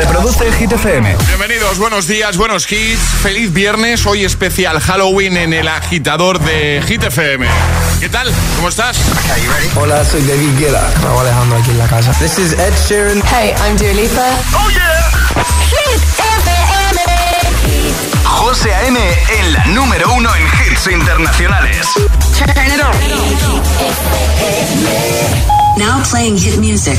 Reproduce Hit FM. Bienvenidos, buenos días, buenos hits. Feliz viernes. Hoy especial Halloween en el agitador de Hit FM. ¿Qué tal? ¿Cómo estás? Hola, soy David Guetta. Raúl Alejandro aquí en la casa. This is Ed Sheeran. Hey, I'm Dua Lipa. ¡Oh, yeah! Hit FM. José A.M. en la número uno en hits internacionales. Turn it on. Now playing hit music.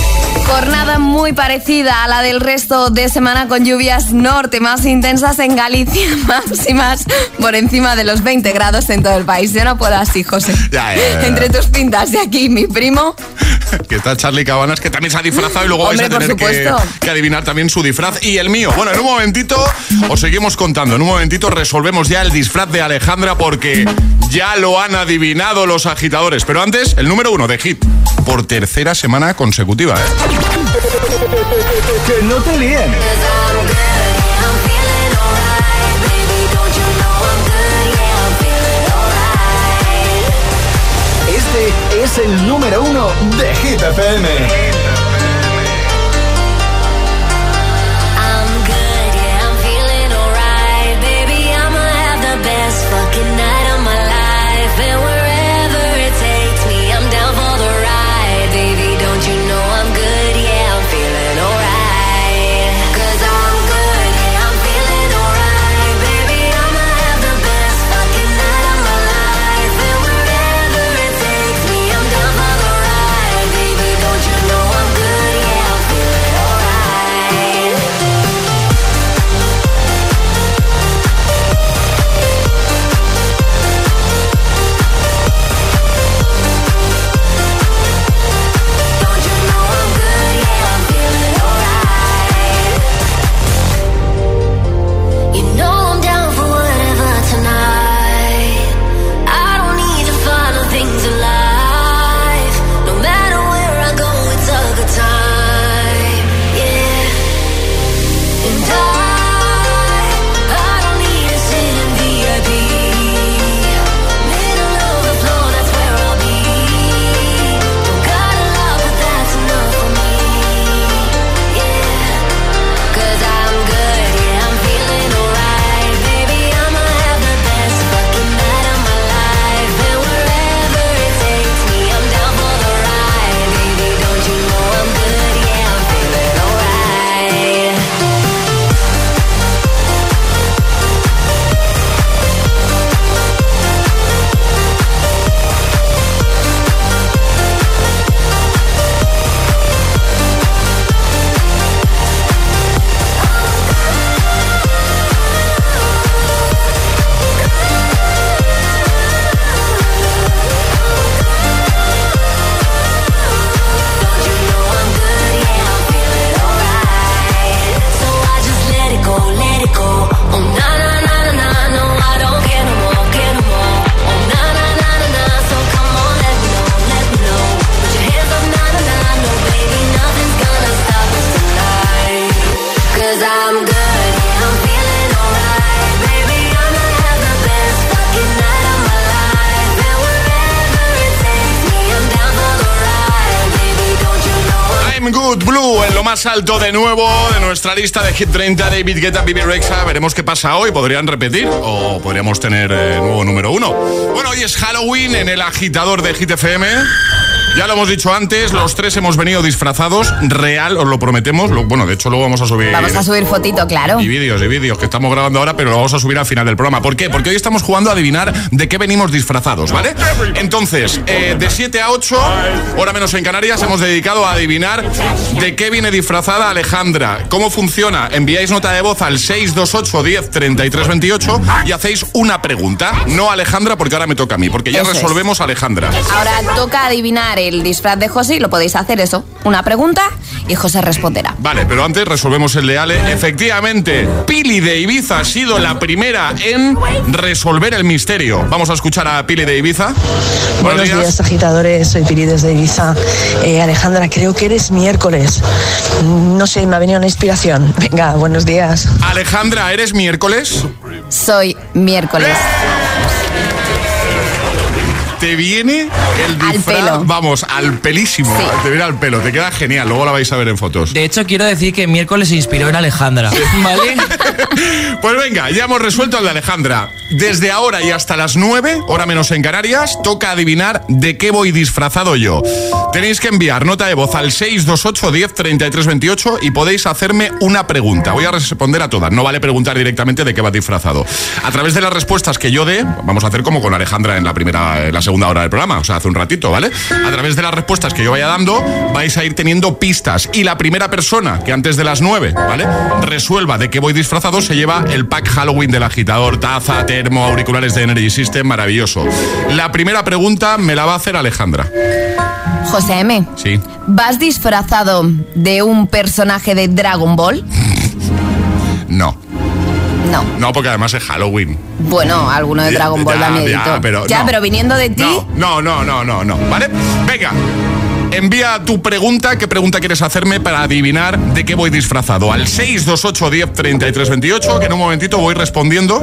Jornada muy parecida a la del resto de semana con lluvias norte más intensas en Galicia, máximas por encima de los 20 grados en todo el país. Yo no puedo así, José. Ya, ya, ya. Entre tus pintas de aquí, mi primo. Que está Charlie Cabanas, que también se ha disfrazado y luego Hombre, vais a tener que, que adivinar también su disfraz y el mío. Bueno, en un momentito os seguimos contando. En un momentito resolvemos ya el disfraz de Alejandra porque ya lo han adivinado los agitadores. Pero antes, el número uno de Hit. Por tercera semana consecutiva, ¿eh? Que no te líen. Este es el número uno de Hit FM. Good Blue en lo más alto de nuevo de nuestra lista de Hit 30 David Guetta, Bibi Rexa. Veremos qué pasa hoy. ¿Podrían repetir? O podríamos tener eh, nuevo número uno. Bueno, hoy es Halloween en el agitador de Hit FM. Ya lo hemos dicho antes, los tres hemos venido disfrazados. Real, os lo prometemos. Lo- bueno, de hecho, luego vamos a subir. Vamos a subir fotito, claro. Y vídeos, y vídeos que estamos grabando ahora, pero lo vamos a subir al final del programa. ¿Por qué? Porque hoy estamos jugando a adivinar de qué venimos disfrazados, ¿vale? Entonces, eh, de 7 a 8, hora menos en Canarias, hemos dedicado a adivinar de qué viene disfrazada Alejandra. ¿Cómo funciona? Enviáis nota de voz al 628 10 33 28 y hacéis una pregunta. No a Alejandra, porque ahora me toca a mí, porque ya Eso es. resolvemos a Alejandra. Ahora toca adivinar el disfraz de José y lo podéis hacer eso. Una pregunta y José responderá. Vale, pero antes resolvemos el de Ale. Efectivamente, Pili de Ibiza ha sido la primera en resolver el misterio. Vamos a escuchar a Pili de Ibiza. Buenos días, agitadores. Soy Piri desde Ibiza. Eh, Alejandra, creo que eres miércoles. Mm, No sé, me ha venido una inspiración. Venga, buenos días. Alejandra, ¿eres miércoles? Soy miércoles. Te viene el Al disfraz, pelo. vamos, al pelísimo. Sí. Te viene al pelo, te queda genial. Luego la vais a ver en fotos. De hecho, quiero decir que miércoles se inspiró en Alejandra. ¿Vale? Pues venga, ya hemos resuelto el de Alejandra. Desde ahora y hasta las 9, hora menos en Canarias, toca adivinar de qué voy disfrazado yo. Tenéis que enviar nota de voz al 628 10 33 28 y podéis hacerme una pregunta. Voy a responder a todas. No vale preguntar directamente de qué va disfrazado. A través de las respuestas que yo dé, vamos a hacer como con Alejandra en la primera, en la segunda hora del programa, o sea, hace un ratito, ¿vale? A través de las respuestas que yo vaya dando, vais a ir teniendo pistas. Y la primera persona que antes de las 9, ¿vale? Resuelva de qué voy disfrazado, se lleva el pack Halloween del agitador, taza, termo, auriculares de Energy System, maravilloso. La primera pregunta me la va a hacer Alejandra. José M. Sí. ¿Vas disfrazado de un personaje de Dragon Ball? No. No. No, porque además es Halloween. Bueno, alguno de Dragon Ball ya, da miedito. ya, pero Ya, no. pero viniendo de ti, No, no, no, no, no, no. ¿Vale? Venga. Envía tu pregunta, qué pregunta quieres hacerme para adivinar de qué voy disfrazado. Al 628 10 33 28, que en un momentito voy respondiendo.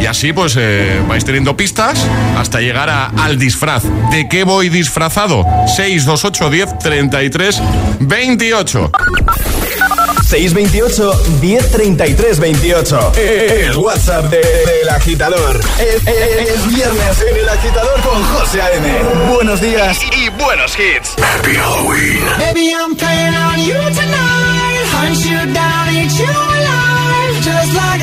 Y así pues eh, vais teniendo pistas hasta llegar al disfraz. ¿De qué voy disfrazado? 628 10 33 28. 628 1033 28. El WhatsApp de- del agitador. Es, es- es viernes en el agitador con José A.M. Buenos días y buenos hits. Happy Halloween. Baby, I'm playing on you tonight. Hunt you down, eat you alive. Just like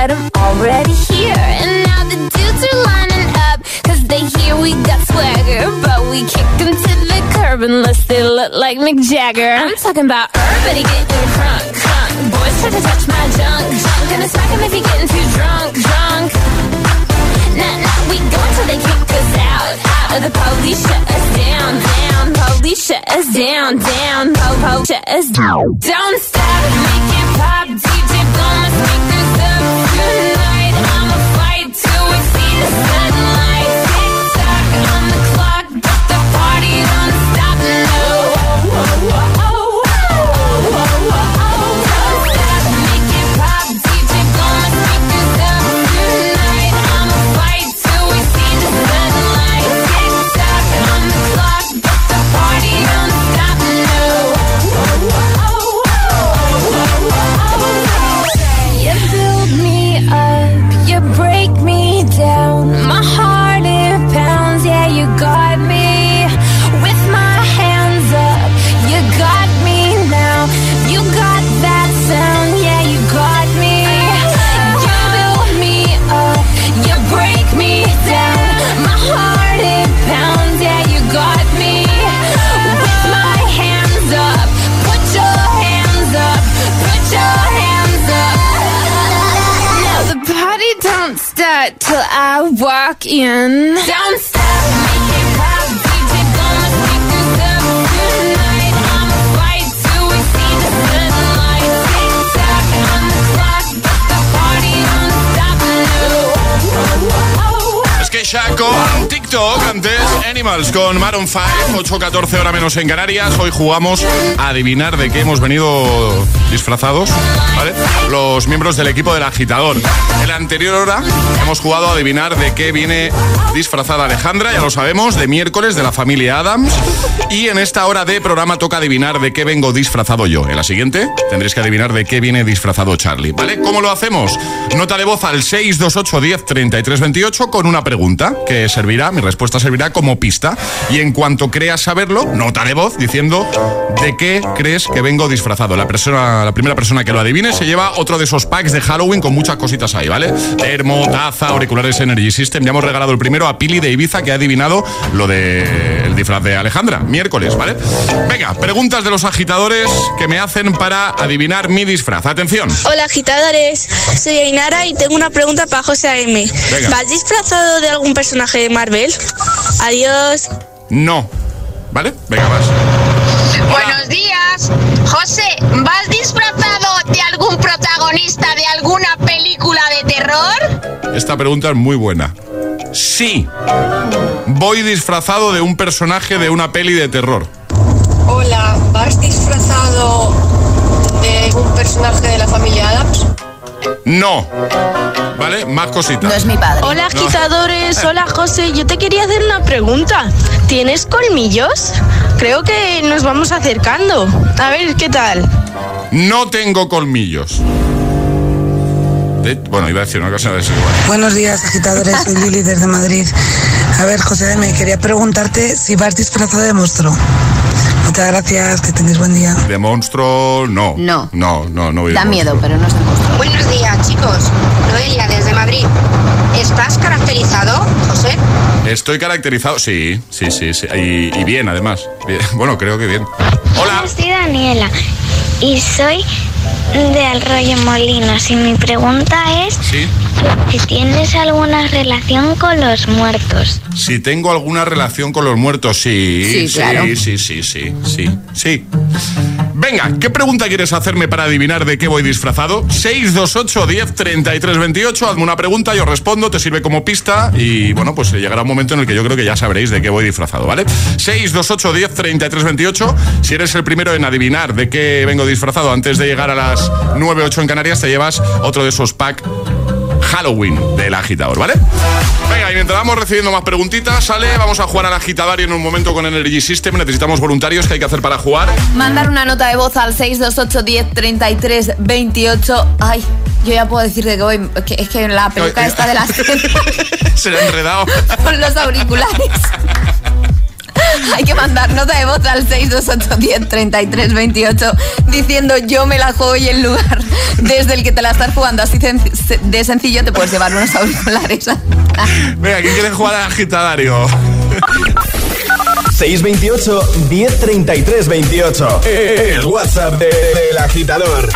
But I'm already here. And now the dudes are lining up, cause they hear we got swagger. But we kick them to the curb unless they look like Mick Jagger. I'm talking about everybody getting crunk, crunk. Boys try to touch my junk, junk. Gonna smack him if he getting too drunk, drunk. Nah, nah, we go until they kick us out, out. Or the police shut us down, down. Police shut us down, down. Po, po, shut us down. Don't walk in. Don't stop. Es que ya con TikTok, antes Animals con Maroon 5, 8.14 hora menos en Canarias. Hoy jugamos a adivinar de qué hemos venido disfrazados, ¿vale? Los miembros del equipo del agitador. En la anterior hora hemos jugado a adivinar de qué viene disfrazada Alejandra, ya lo sabemos, de miércoles de la familia Adams. Y en esta hora de programa toca adivinar de qué vengo disfrazado yo. En la siguiente tendréis que adivinar de qué viene disfrazado Charlie, ¿vale? ¿Cómo lo hacemos? Nota de voz al 628 10 33 28 con una pregunta que servirá, mi respuesta servirá como pista. Y en cuanto creas saberlo, nota de voz diciendo de qué crees que vengo disfrazado. La, persona, la primera persona que lo adivine se lleva otro de esos packs de Halloween con muchas cositas ahí, ¿vale? Termo, taza, auriculares Energy System. Ya hemos regalado el primero a Pili de Ibiza que ha adivinado lo de el disfraz de Alejandra, miércoles, ¿vale? Venga, preguntas de los agitadores que me hacen para adivinar mi disfraz. Atención. Hola agitadores, soy Ainara y tengo una pregunta para José A.M. Venga. ¿Vas disfrazado de algún personaje de Marvel? Adiós. No. ¿Vale? Venga, vas. Buenos días. José, ¿vas disfrazado de protagonista de alguna película de terror? Esta pregunta es muy buena. Sí. Voy disfrazado de un personaje de una peli de terror. Hola, ¿vas disfrazado de un personaje de la familia Adams? No. ¿Vale? Más cositas. mi padre. Hola No. agitadores, hola José, yo te quería hacer una pregunta. ¿Tienes colmillos? Creo que nos vamos acercando. A ver, ¿qué tal? No tengo colmillos. De- bueno, iba a decir una cosa de ese igual. Buenos días, agitadores. Soy Lili desde Madrid. A ver, José, me quería preguntarte si vas disfrazado de monstruo. Muchas gracias, que tengáis buen día. De monstruo, no. No. No, no, no. Da miedo, pero no es de monstruo. Buenos días, chicos. Noelia, desde Madrid. ¿Estás caracterizado, José? Estoy caracterizado, sí, sí, sí, sí. Y, y bien, además. Bueno, creo que bien. Hola. Soy Daniela y soy de Arroyo Molinos y mi pregunta es Sí. Si tienes alguna relación con los muertos. Si tengo alguna relación con los muertos, sí. Sí, sí, claro. sí, sí, sí, sí, sí. Venga, ¿qué pregunta quieres hacerme para adivinar de qué voy disfrazado? 628 10 33 28. Hazme una pregunta, yo respondo, te sirve como pista y bueno, pues llegará un momento en el que yo creo que ya sabréis de qué voy disfrazado, ¿vale? 628 10 33 28. Si eres el primero en adivinar de qué vengo disfrazado antes de llegar a las 9 8 en Canarias, te llevas otro de esos pack Halloween del agitador, ¿vale? Venga, y mientras vamos recibiendo más preguntitas, sale, vamos a jugar al agitador y en un momento con Energy System necesitamos voluntarios que hay que hacer para jugar. Mandar una nota de voz al 628 10 33 28. Ay, yo ya puedo decir de que voy. que es que la peluca esta de las Se le ha enredado. con los auriculares. Hay que mandar nota de voz al 628 10 33 28 diciendo yo me la juego y el lugar desde el que te la estás jugando así de sencillo te puedes llevar unos auriculares. Venga, ¿quién quiere jugar al agitadario? 628 1033 28. El WhatsApp de- del agitador.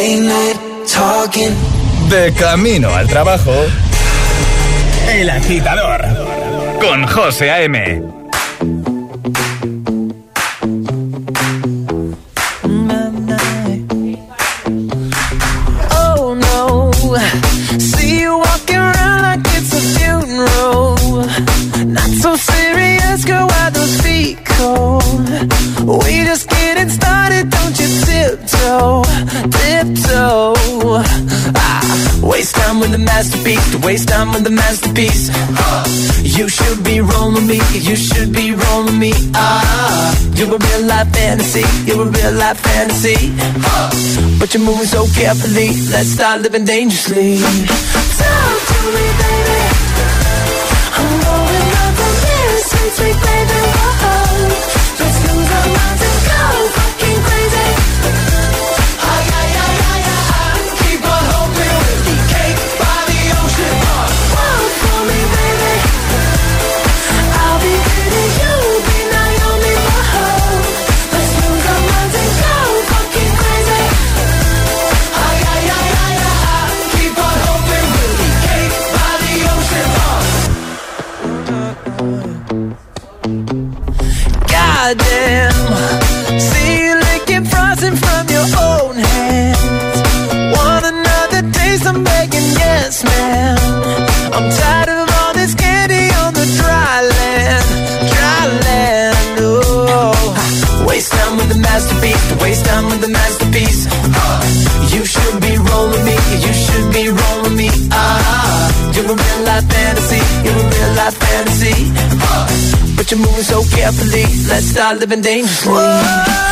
Late night talking. De camino al trabajo. El agitador. Con José A.M. Oh no, see you walking around like it's a funeral. Not so serious, girl, why those feet cold? We just getting started, don't you tiptoe, with a masterpiece. To waste time with a masterpiece. You should be rolling me. You should be rolling me. Ah, you're a real life fantasy. You're a real life fantasy. But you're moving so carefully. Let's start living dangerously. Talk to me, baby. I'm going up from here, sweet, sweet baby. Waste time with the masterpiece. You should be rolling me. You should be rolling me. Ah, you're a real life fantasy. You're a real life fantasy. But you're moving so carefully. Let's start living dangerously. Talk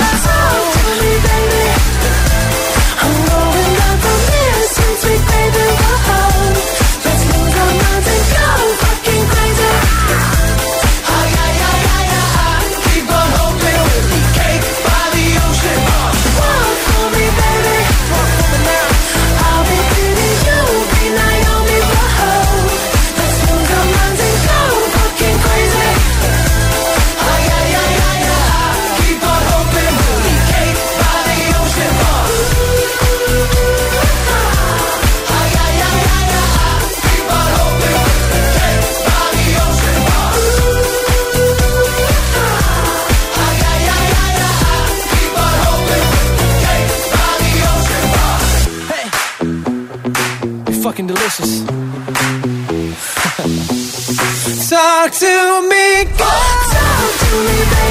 me. Talk to me, baby.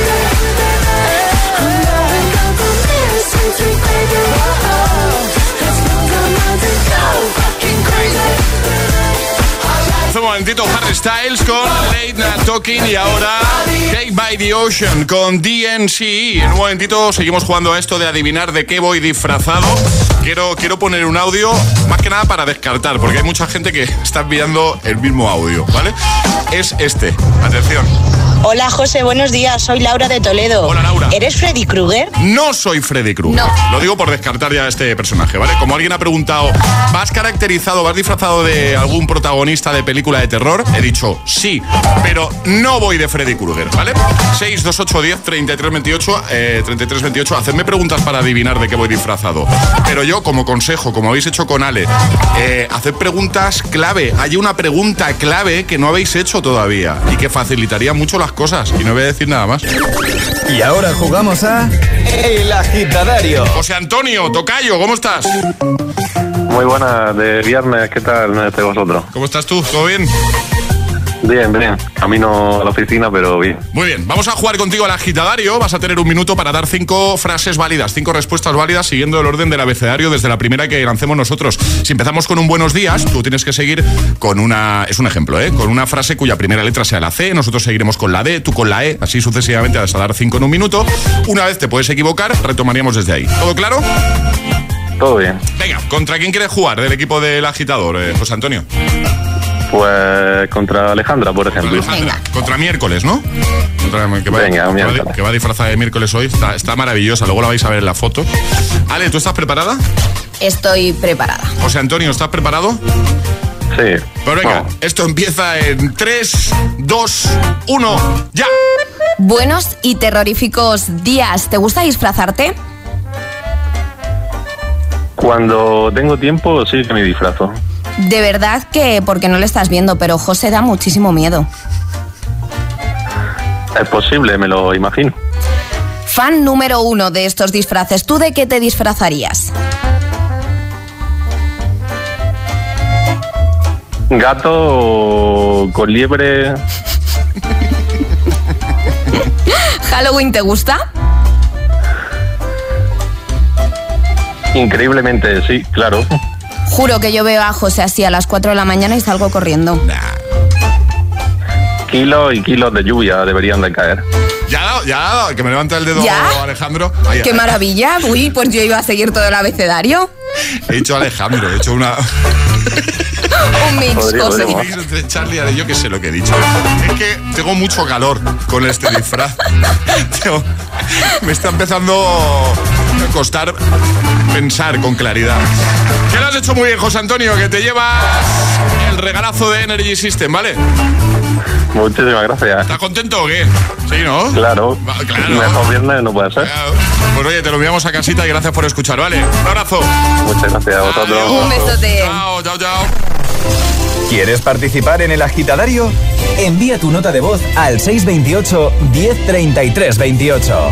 Momentito Harry Styles con Late Night Talking y ahora Cake by the Ocean con DNCE. En un momentito seguimos jugando a esto de adivinar de qué voy disfrazado. Quiero, quiero poner un audio más que nada para descartar, porque hay mucha gente que está enviando el mismo audio, ¿vale? Es este. Atención. Hola José, buenos días. Soy Laura de Toledo. Hola, Laura. ¿Eres Freddy Krueger? No soy Freddy Krueger. Lo digo por descartar ya este personaje, ¿vale? Como alguien ha preguntado, ¿vas caracterizado, vas disfrazado de algún protagonista de película de terror? He dicho sí, pero no voy de Freddy Krueger, ¿vale? 628 10 33 28, eh, 33 28. Hacedme preguntas para adivinar de qué voy disfrazado. Pero yo, como consejo, como habéis hecho con Ale, eh, haced preguntas clave. Hay una pregunta clave que no habéis hecho todavía y que facilitaría mucho las cosas. Y no voy a decir nada más. Y ahora jugamos a El Agitadario. José Antonio, Tocayo, ¿cómo estás? Muy buena de viernes, ¿qué tal de vosotros? ¿Cómo estás tú? ¿Todo bien? Bien, bien. Camino a la oficina, pero bien. Muy bien, vamos a jugar contigo al agitadario. Vas a tener un minuto para dar cinco frases válidas, cinco respuestas válidas siguiendo el orden del abecedario desde la primera que lancemos nosotros. Si empezamos con un buenos días, tú tienes que seguir con una, es un ejemplo, ¿eh? con una frase cuya primera letra sea la C, nosotros seguiremos con la D, tú con la E, así sucesivamente hasta dar cinco en un minuto. Una vez te puedes equivocar, retomaríamos desde ahí. ¿Todo claro? Todo bien. Venga, ¿contra quién quieres jugar del equipo del agitador, eh, José Antonio? Pues contra Alejandra, por ejemplo. Alejandra, contra miércoles, ¿no? Contra- que va, Venga, que va- miércoles. que va disfrazada de miércoles hoy. Está, está maravillosa, luego la vais a ver en la foto. Ale, ¿tú estás preparada? Estoy preparada. José Antonio, ¿estás preparado? Sí. Pues venga, esto empieza en 3, 2, 1, ya. Buenos y terroríficos días. ¿Te gusta disfrazarte? Cuando tengo tiempo, sí que me disfrazo. De verdad que, porque no le estás viendo, pero José da muchísimo miedo. Es posible, me lo imagino. Fan número uno de estos disfraces. ¿Tú de qué te disfrazarías? Gato con liebre, ¿Halloween te gusta? increíblemente, sí, claro. Juro que yo veo a José así a las 4 de la mañana y salgo corriendo. Kilos y kilos de lluvia deberían de caer. Ya ya que me levanta el dedo ¿Ya? Alejandro. ¡Qué maravilla! Uy, pues yo iba a seguir todo el abecedario. He dicho Alejandro, he hecho una. Un mix, José. Un mix entre Charlie y yo que sé lo que he dicho. Es que tengo mucho calor con este disfraz. Me está empezando costar pensar con claridad. Que lo has hecho muy bien, José Antonio, que te llevas el regalazo de Energy System, ¿vale? Muchísimas gracias. ¿Estás contento o qué? Sí, ¿no? Claro. Va, claro. Mejor viernes no puede ser. Pues oye, te lo enviamos a casita y gracias por escuchar, ¿vale? Un abrazo. Muchas gracias a vosotros. Un besote. Chao, chao, chao. ¿Quieres participar en el agitadario? Envía tu nota de voz al 628 1033 28.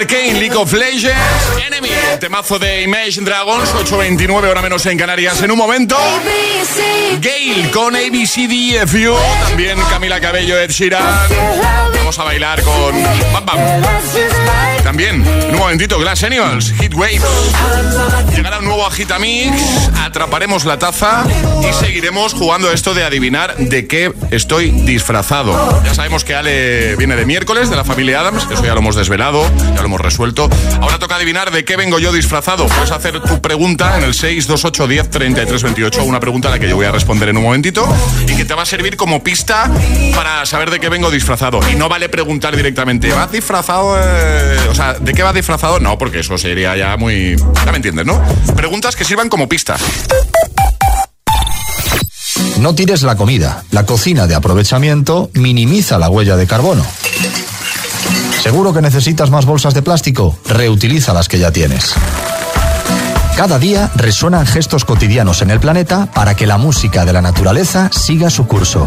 Arkane, League of Legends, Enemy, temazo de Imagine Dragons, 8.29 hora menos en Canarias. En un momento, Gail con ABCDFU, también Camila Cabello, Ed Sheeran. Vamos a bailar con Bam Bam. También, en un momentito, Glass Animals, Hit Waves. Llegará un nuevo Agitamix, atraparemos la taza y seguiremos jugando esto de adivinar de qué estoy disfrazado. Ya sabemos que Ale viene de miércoles, de la familia Adams, eso ya lo hemos desvelado, ya lo hemos resuelto. Ahora toca adivinar de qué vengo yo disfrazado. Puedes hacer tu pregunta en el 628 10 33 28, una pregunta a la que yo voy a responder en un momentito y que te va a servir como pista para saber de qué vengo disfrazado. Y no vale preguntar directamente, ¿vas disfrazado? O sea, ¿de qué vas disfrazado? No, porque eso sería ya muy... Ya me entiendes, ¿no? Preguntas que sirvan como pista. No tires la comida. La cocina de aprovechamiento minimiza la huella de carbono. ¿Seguro que necesitas más bolsas de plástico? Reutiliza las que ya tienes. Cada día resuenan gestos cotidianos en el planeta para que la música de la naturaleza siga su curso.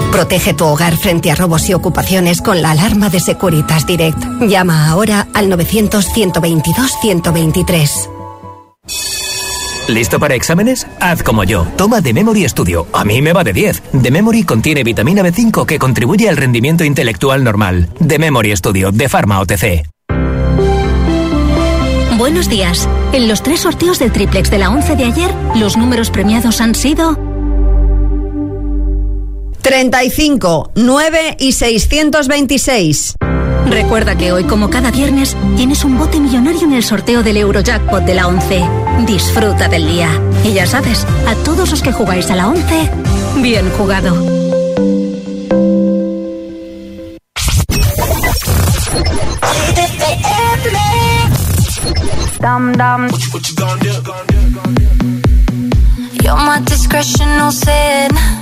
Protege tu hogar frente a robos y ocupaciones con la alarma de Securitas Direct. Llama ahora al 900-122-123. ¿Listo para exámenes? Haz como yo. Toma The Memory Studio. A mí me va de 10. The Memory contiene vitamina B5 que contribuye al rendimiento intelectual normal. The Memory Studio de Pharma OTC. Buenos días. En los tres sorteos del triplex de la 11 de ayer, los números premiados han sido 35, 9 y 626. Recuerda que hoy, como cada viernes, tienes un bote millonario en el sorteo del Eurojackpot de la 11. Disfruta del día. Y ya sabes, a todos los que jugáis a la 11, bien jugado. Dum dum. You're my discretional sin.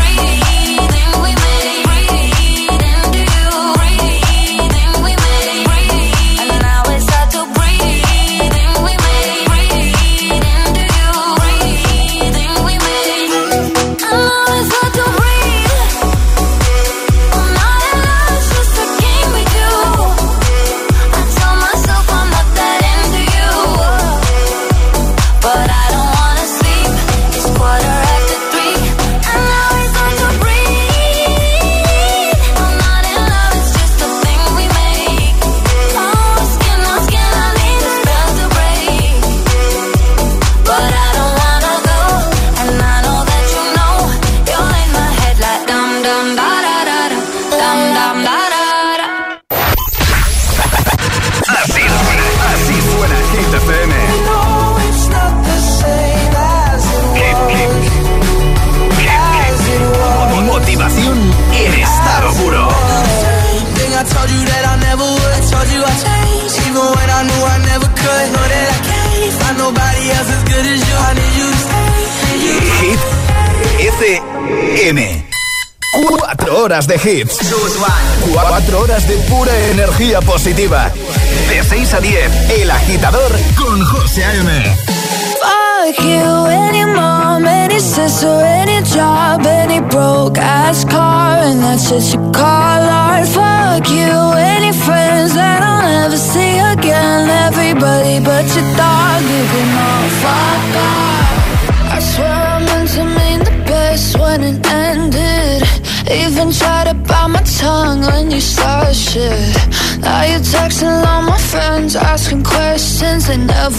Hits.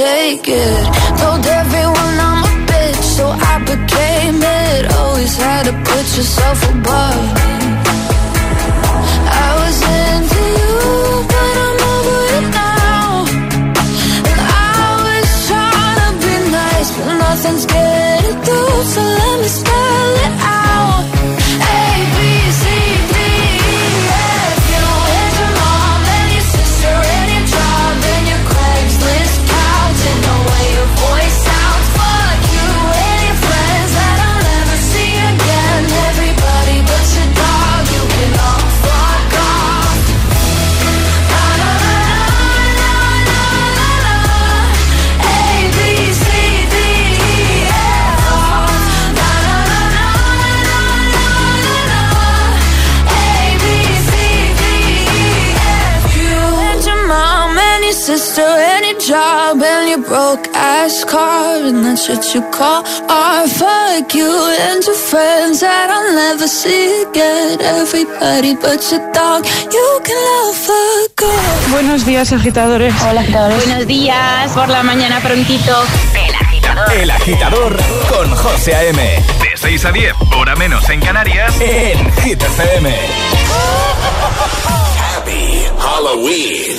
take it. Told everyone I'm a bitch, so I became it. Always had to put yourself above. I was into you, but I'm over it now. I was trying to be nice, but nothing's getting through. So let me spell job and your broke ass car and that shit you call art. Fuck you and your friends that I'll never see again. Everybody but your dog, you can love fuck off. Buenos días, agitadores. Hola, agitadores. Buenos días, por la mañana prontito. El agitador. El agitador con José A.M. De 6 a 10, hora menos en Canarias, en Hit FM. Happy Halloween.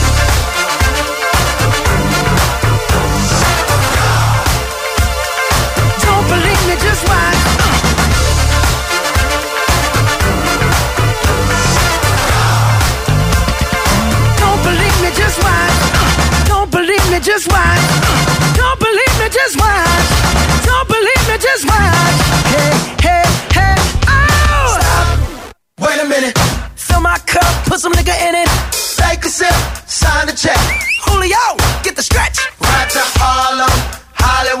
just watch. Don't believe me, just watch. Don't believe me, just watch. Don't believe me, just watch. Don't believe me, just watch. Hey, hey, hey, oh! Stop. Wait a minute. Fill my cup, put some nigga in it. Take a sip, sign the check. Julio, get the stretch. Right to Harlem, Hollywood,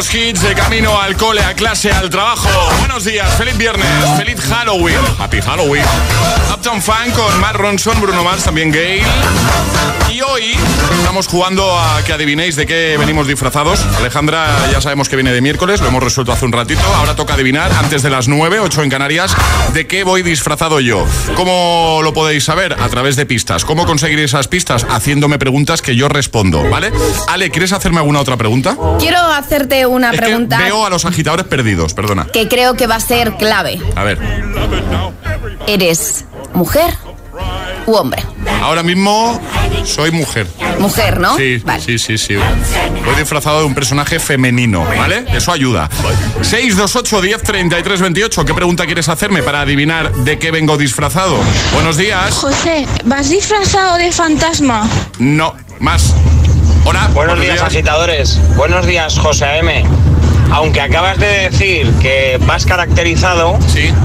Buenos hits de camino al cole, a clase, al trabajo. Buenos días, feliz viernes, feliz Halloween. Happy Halloween. Uptown Funk con Matt Ronson, Bruno Mars, también Gay. Y hoy estamos jugando a que adivinéis de qué venimos disfrazados. Alejandra ya sabemos que viene de miércoles, lo hemos resuelto hace un ratito. Ahora toca adivinar antes de las 9, 8 en Canarias, de qué voy disfrazado yo. ¿Cómo lo podéis saber? A través de pistas. ¿Cómo conseguir esas pistas? Haciéndome preguntas que yo respondo, ¿vale? Ale, ¿quieres hacerme alguna otra pregunta? Quiero hacerte una Es que pregunta veo a los agitadores perdidos, perdona. que creo que va a ser clave. A ver. ¿Eres mujer u hombre. Ahora mismo soy mujer. Mujer, ¿no? Sí, Vale. sí, sí, sí. Voy disfrazado de un personaje femenino, ¿vale? Eso ayuda. 628 10 33 28. ¿Qué pregunta quieres hacerme para adivinar de qué vengo disfrazado? Buenos días. José, ¿vas disfrazado de fantasma? No, más. Hola. Buenos días, agitadores. Buenos días, José M. Aunque acabas de decir que vas caracterizado,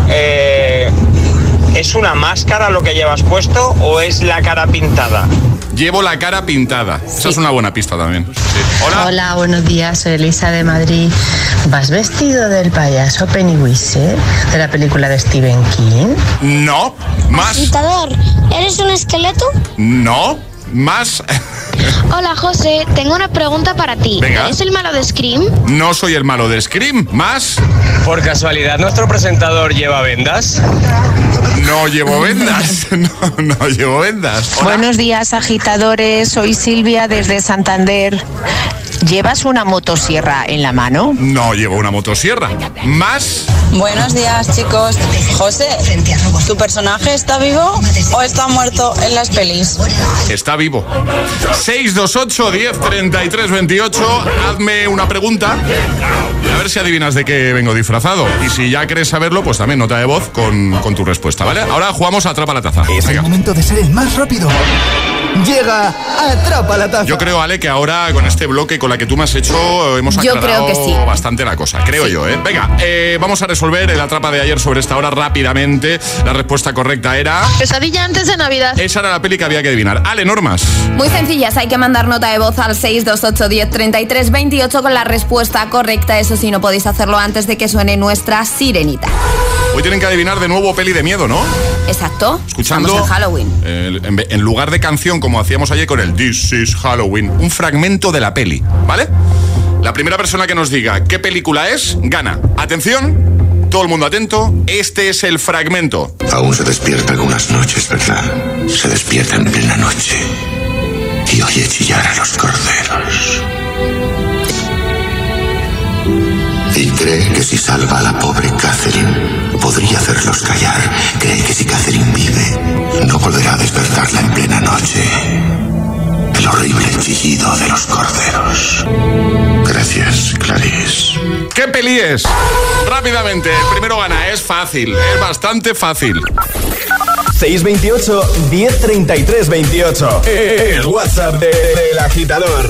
eh, ¿es una máscara lo que llevas puesto o es la cara pintada? Llevo la cara pintada. Esa es una buena pista también. Sí. Hola. Hola, buenos días, soy Elisa de Madrid. ¿Vas vestido del payaso Pennywise de la película de Stephen King? No, más. Agitador, ¿eres un esqueleto? No, más. Hola, José, tengo una pregunta para ti. Venga. ¿Eres el malo de Scream? No soy el malo de Scream. Más. Por casualidad, ¿nuestro presentador lleva vendas? No llevo vendas. No, no llevo vendas. Hola. Buenos días, agitadores. Soy Silvia desde Santander. ¿Llevas una motosierra en la mano? No llevo una motosierra. Más. Buenos días, chicos. José, ¿tu personaje está vivo o está muerto en las pelis? Está vivo. 628 10 33 28. Hazme una pregunta. A ver si adivinas de qué vengo disfrazado. Y si ya quieres saberlo, pues también nota de voz con, con tu respuesta, ¿vale? Ahora jugamos a Atrapa la Taza. Es el momento de ser el más rápido. Llega Atrapa la Taza. Yo creo, Ale, que ahora con este bloque con la que tú me has hecho hemos Yo aclarado creo que sí. bastante la cosa. Creo yo, ¿eh? Venga, eh, vamos a resolver el atrapa de ayer sobre esta hora rápidamente. La respuesta correcta era... Pesadilla antes de Navidad. Esa era la peli que había que adivinar. Ale, normas. Muy sencillas, hay que mandar nota de voz al 628 10 33 28 con la respuesta correcta. Eso sí, no podéis hacerlo antes de que suene nuestra sirenita. Hoy tienen que adivinar de nuevo peli de miedo, ¿no? Exacto. Escuchando Estamos en Halloween. en, en lugar de canción, como hacíamos ayer con el This is Halloween, un fragmento de la peli, ¿vale? La primera persona que nos diga qué película es, gana. Atención, todo el mundo atento, este es el fragmento. Aún se despierta algunas noches, ¿verdad? Se despierta en plena noche y oye chillar a los corderos. Y cree que si salva a la pobre Catherine, podría hacerlos callar. Cree que si Catherine vive, no volverá a despertarla en plena noche. El horrible chillido de los corderos. Gracias, Clarice. ¿Qué peli es? Rápidamente, el primero gana, es fácil, es bastante fácil. 628 1033 28. El WhatsApp de- del agitador.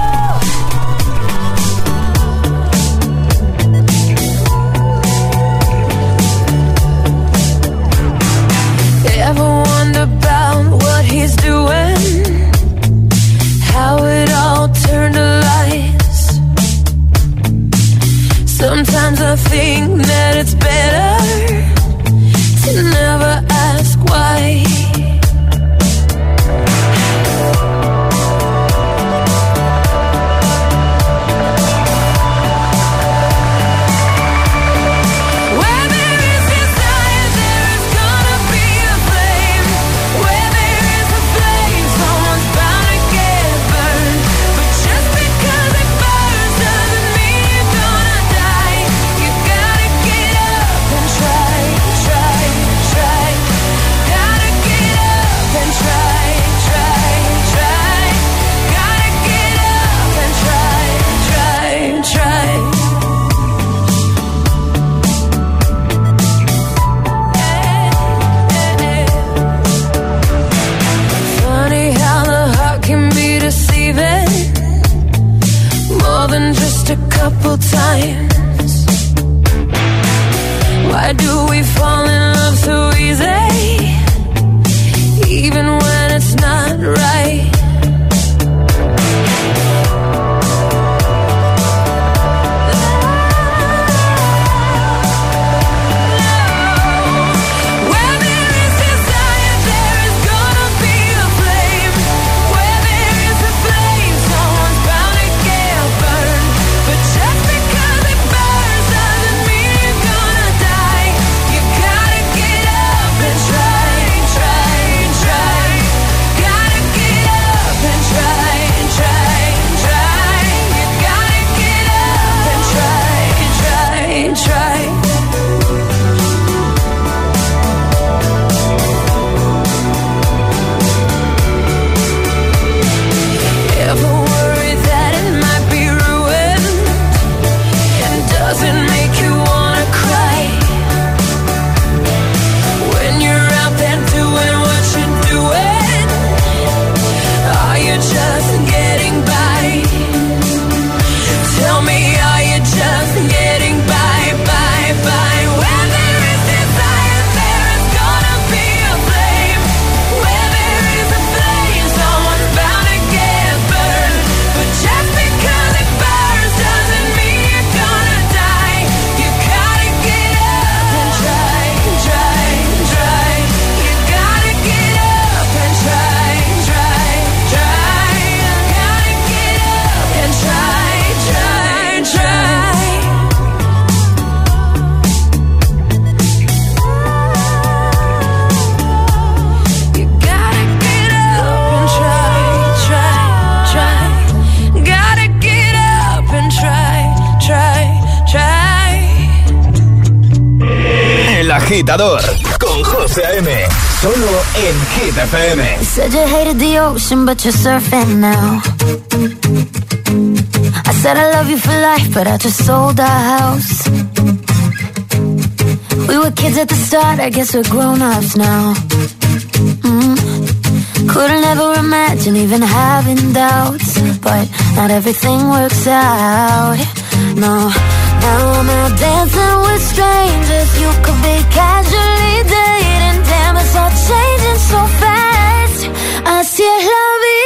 agitador con José A.M. Solo en Hit FM. Said you hated the ocean, but you're surfing now. I said I love you for life, but I just sold our house. We were kids at the start, I guess we're grown-ups now. Mm. Couldn't ever imagine even having doubts, but not everything works out. No. Now I'm out dancing with strangers. You could be casually dating. Damn, it's all changing so fast. Still love you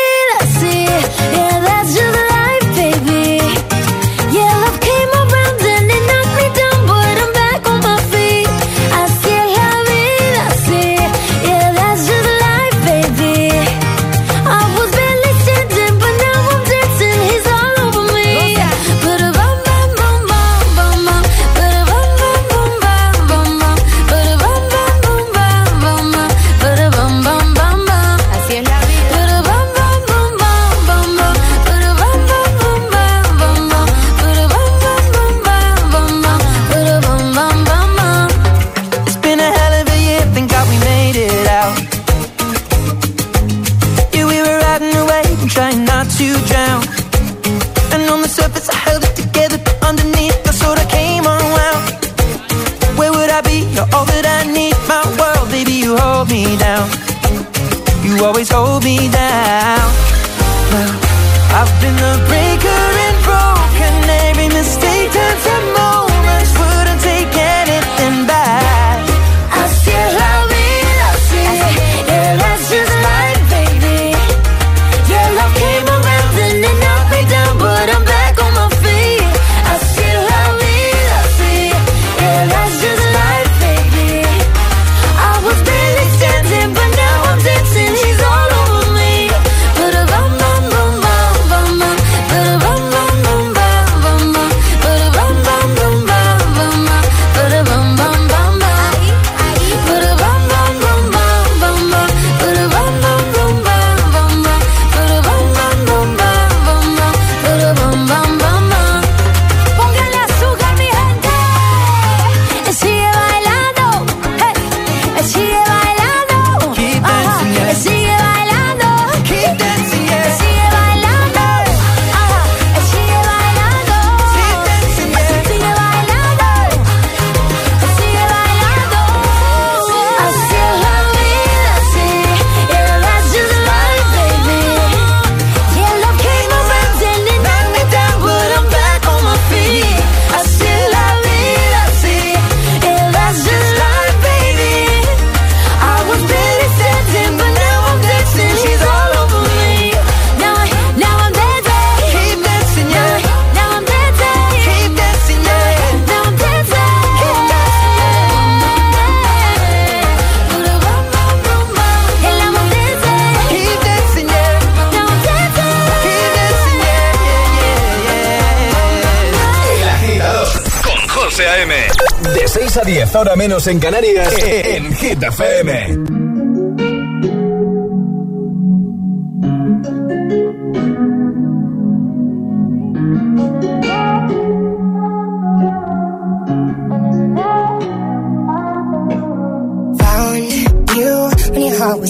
a 10, ahora menos en Canarias, e, en Hit FM.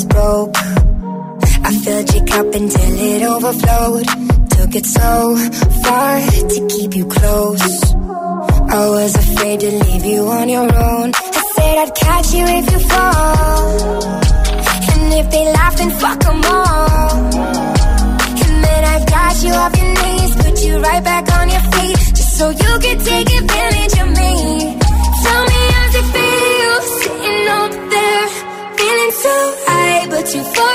broke. I filled your cup until it overflowed. Took it so far to keep you close I was afraid to leave you on your own. I said I'd catch you if you fall. And if they laugh, then fuck them all. And then I've got you off your knees, put you right back on your feet. Just so you can take advantage of me. Tell me how it feel sitting up there, feeling so high, but you fall.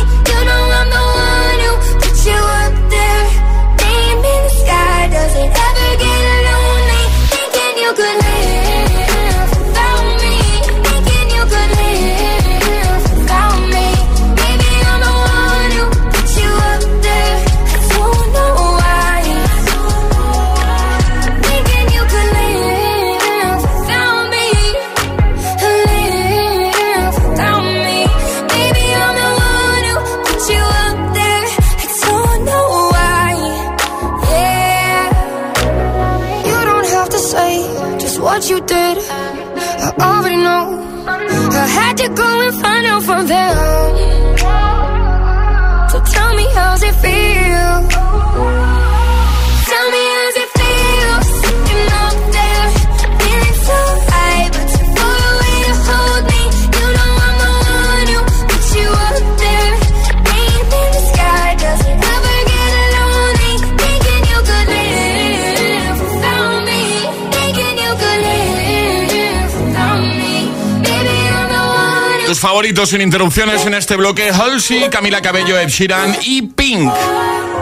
Favoritos sin interrupciones en este bloque, Halsey, Camila Cabello, Ed Sheeran y Pink.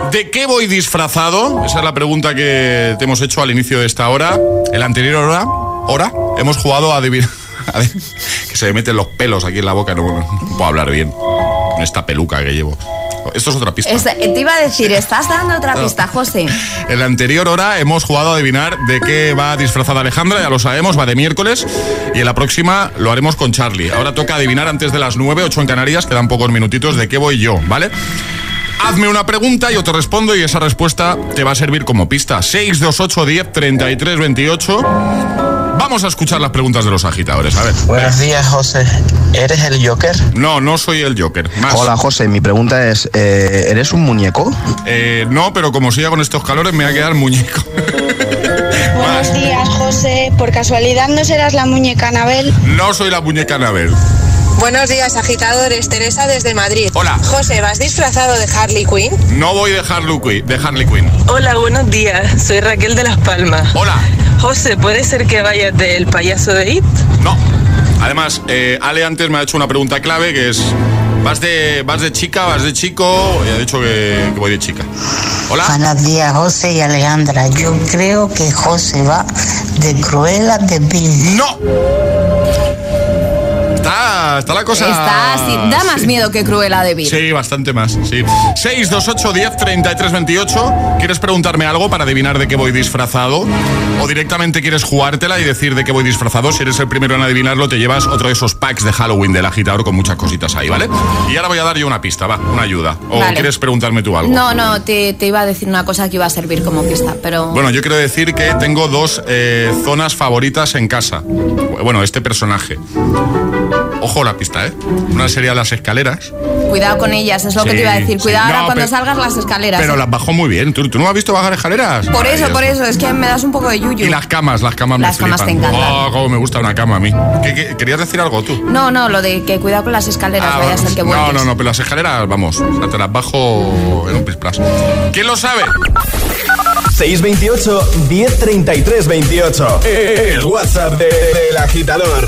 ¿De qué voy disfrazado? Esa es la pregunta que te hemos hecho al inicio de esta hora. En la anterior hora, hora hemos jugado a adivinar... a ver, que se me meten los pelos aquí en la boca, no, no puedo hablar bien con esta peluca que llevo. Esto es otra pista. Es- te iba a decir, estás dando otra No. pista, José. En la anterior hora hemos jugado a adivinar de qué va disfrazada Alejandra, ya lo sabemos, va de miércoles. Y en la próxima lo haremos con Charlie. Ahora toca adivinar antes de las 9, 8 en Canarias, quedan pocos minutitos de qué voy yo, ¿vale? Hazme una pregunta, yo te respondo y esa respuesta te va a servir como pista. 628 10 33 28. Vamos a escuchar las preguntas de los agitadores, a ver. Buenos días, José. ¿Eres el Joker? No, no soy el Joker. Más. Hola, José. Mi pregunta es, eh, ¿eres un muñeco? Eh, no, pero como siga con estos calores me va a quedar muñeco. Buenos días, José. Por casualidad no serás la muñeca Anabel. No soy la muñeca Anabel. Buenos días, agitadores. Teresa desde Madrid. Hola. José, ¿vas disfrazado de Harley Quinn? No voy de Harley Quinn. De Harley Quinn. Hola, buenos días. Soy Raquel de Las Palmas. Hola. José, ¿puede ser que vayas del payaso de It? No. Además, eh, Ale antes me ha hecho una pregunta clave que es... ¿Vas de, vas de chica, vas de chico? Y ha dicho que, que voy de chica. Hola. Buenos días, José y Alejandra. Yo creo que José va de Cruella de Vil. ¡No! Está, está la cosa... Está así, da más sí. miedo que Cruella de Vil. Sí, bastante más, sí. 628 10 33 28. ¿Quieres preguntarme algo para adivinar de qué voy disfrazado? ¿O directamente quieres jugártela y decir de qué voy disfrazado? Si eres el primero en adivinarlo, te llevas otro de esos packs de Halloween del agitador con muchas cositas ahí, ¿vale? Y ahora voy a dar yo una pista, va, una ayuda. ¿O Vale. quieres preguntarme tú algo? No, no, te, te iba a decir una cosa que iba a servir como pista, pero... Bueno, yo quiero decir que tengo dos eh, zonas favoritas en casa. Bueno, este personaje. Ojo la pista, ¿eh? Una sería las escaleras. Cuidado con ellas, es lo que te iba a decir. sí. Cuidado ahora No, cuando pero- salgas las escaleras. Pero las bajó muy bien. ¿Tú, tú no has visto bajar escaleras? Por eso, por eso, es que me das un poco de yuyu. Y las camas, las camas Las me camas te encantan. Oh, cómo me gusta una cama a mí. ¿Qué- qué- querías decir algo tú? No, no, lo de que cuidado con las escaleras, Ah, vaya a ser que no, vuelques. no, no, pero las escaleras, vamos, o sea, te las bajo en un pisplas. ¿Quién lo sabe? 628 1033 28. El WhatsApp de- del agitador.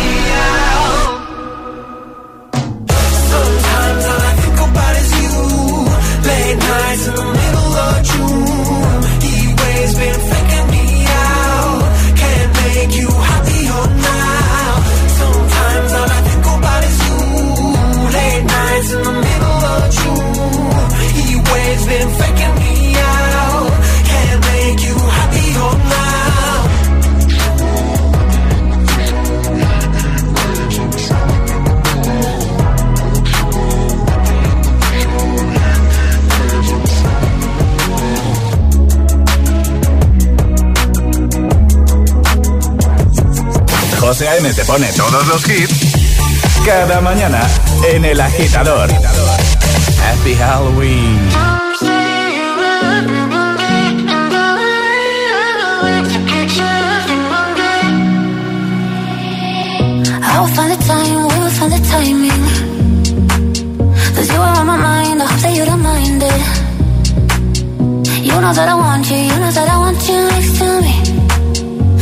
GTFM te pone todos los hits cada mañana en El Agitador. Happy Halloween. I'll find the time, we will find the timing. Cause you are on my mind, I hope that you don't mind it. You know that I want you, you know that I want you next to me.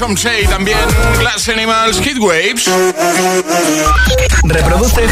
Somsei también Glass Animals, Hit Waves. Reproduce el